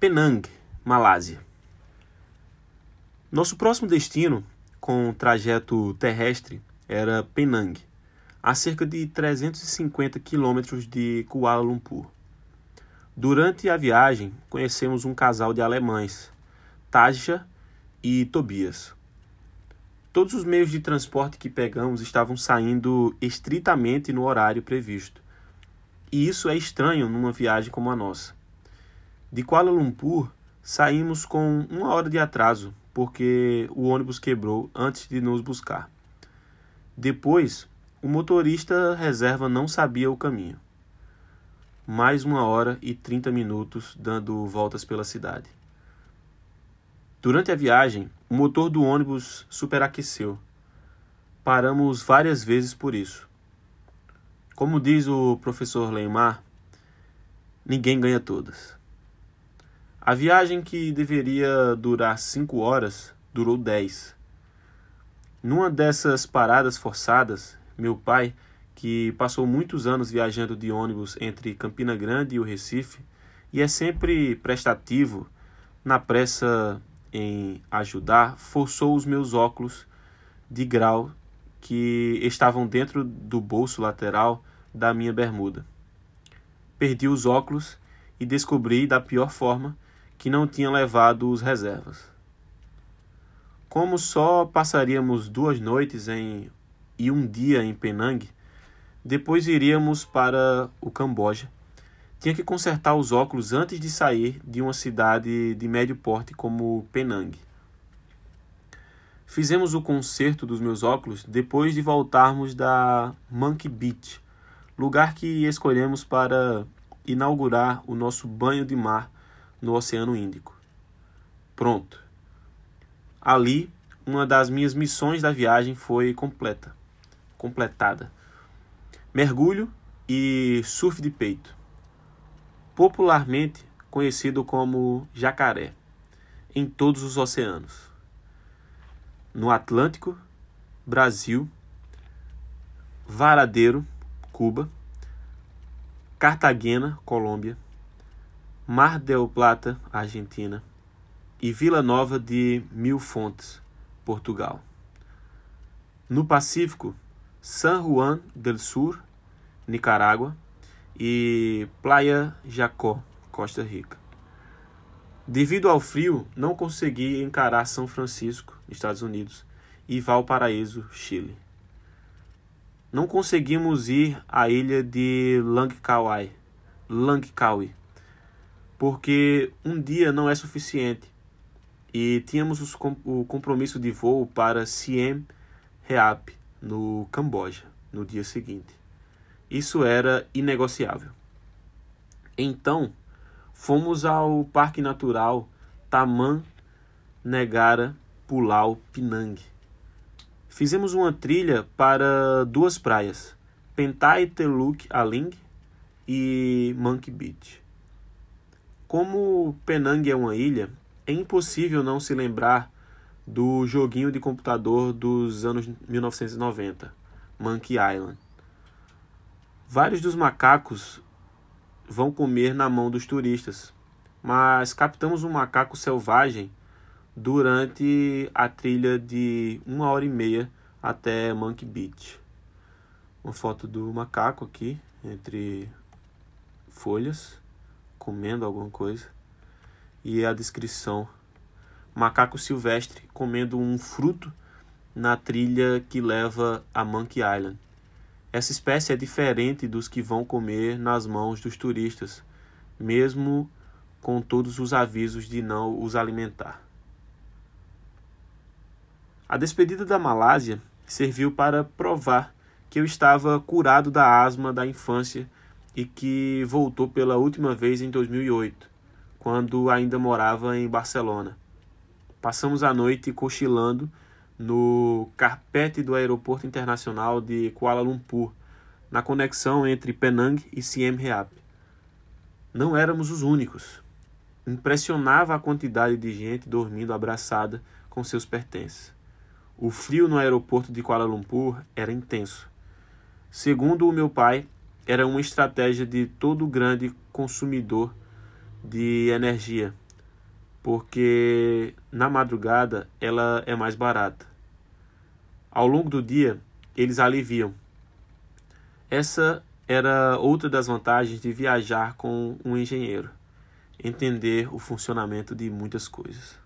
Penang, Malásia. Nosso próximo destino, com trajeto terrestre, era Penang, a cerca de 350 quilômetros de Kuala Lumpur. Durante a viagem, conhecemos um casal de alemães, Taja e Tobias. Todos os meios de transporte que pegamos estavam saindo estritamente no horário previsto. E isso é estranho numa viagem como a nossa. De Kuala Lumpur, saímos com uma hora de atraso, porque o ônibus quebrou antes de nos buscar. Depois, o motorista reserva não sabia o caminho. Mais uma hora e trinta minutos dando voltas pela cidade. Durante a viagem, o motor do ônibus superaqueceu. Paramos várias vezes por isso. Como diz o professor Leimar, ninguém ganha todas. A viagem que deveria durar cinco horas durou dez. Numa dessas paradas forçadas, meu pai, que passou muitos anos viajando de ônibus entre Campina Grande e o Recife e é sempre prestativo, na pressa em ajudar, forçou os meus óculos de grau que estavam dentro do bolso lateral da minha bermuda. Perdi os óculos e descobri da pior forma que não tinha levado os reservas. Como só passaríamos duas noites em e um dia em Penang, depois iríamos para o Camboja. Tinha que consertar os óculos antes de sair de uma cidade de médio porte como Penang. Fizemos o conserto dos meus óculos depois de voltarmos da Monkey Beach, lugar que escolhemos para inaugurar o nosso banho de mar no Oceano Índico. Pronto. Ali, uma das minhas missões da viagem foi completa, completada. Mergulho e surf de peito. Popularmente conhecido como jacaré em todos os oceanos no Atlântico, Brasil, Varadeiro, Cuba, Cartagena, Colômbia, Mar del Plata, Argentina e Vila Nova de Mil Fontes, Portugal. No Pacífico, San Juan del Sur, Nicarágua e Playa Jacó, Costa Rica. Devido ao frio, não consegui encarar São Francisco, Estados Unidos, e Valparaíso, Chile. Não conseguimos ir à ilha de Langkawi, Langkawi, porque um dia não é suficiente e tínhamos o compromisso de voo para Siem Reap, no Camboja, no dia seguinte. Isso era inegociável. Então, Fomos ao Parque Natural Taman Negara Pulau Pinang. Fizemos uma trilha para duas praias, Pentai Teluk Aling e Monkey Beach. Como Penang é uma ilha, é impossível não se lembrar do joguinho de computador dos anos 1990, Monkey Island. Vários dos macacos vão comer na mão dos turistas. Mas captamos um macaco selvagem durante a trilha de uma hora e meia até Monkey Beach. Uma foto do macaco aqui, entre folhas, comendo alguma coisa. E a descrição: macaco silvestre comendo um fruto na trilha que leva a Monkey Island. Essa espécie é diferente dos que vão comer nas mãos dos turistas, mesmo com todos os avisos de não os alimentar. A despedida da Malásia serviu para provar que eu estava curado da asma da infância e que voltou pela última vez em 2008, quando ainda morava em Barcelona. Passamos a noite cochilando no carpete do Aeroporto Internacional de Kuala Lumpur, na conexão entre Penang e Siem Reap. Não éramos os únicos. Impressionava a quantidade de gente dormindo abraçada com seus pertences. O frio no aeroporto de Kuala Lumpur era intenso. Segundo o meu pai, era uma estratégia de todo grande consumidor de energia porque na madrugada ela é mais barata. Ao longo do dia, eles aliviam. Essa era outra das vantagens de viajar com um engenheiro, entender o funcionamento de muitas coisas.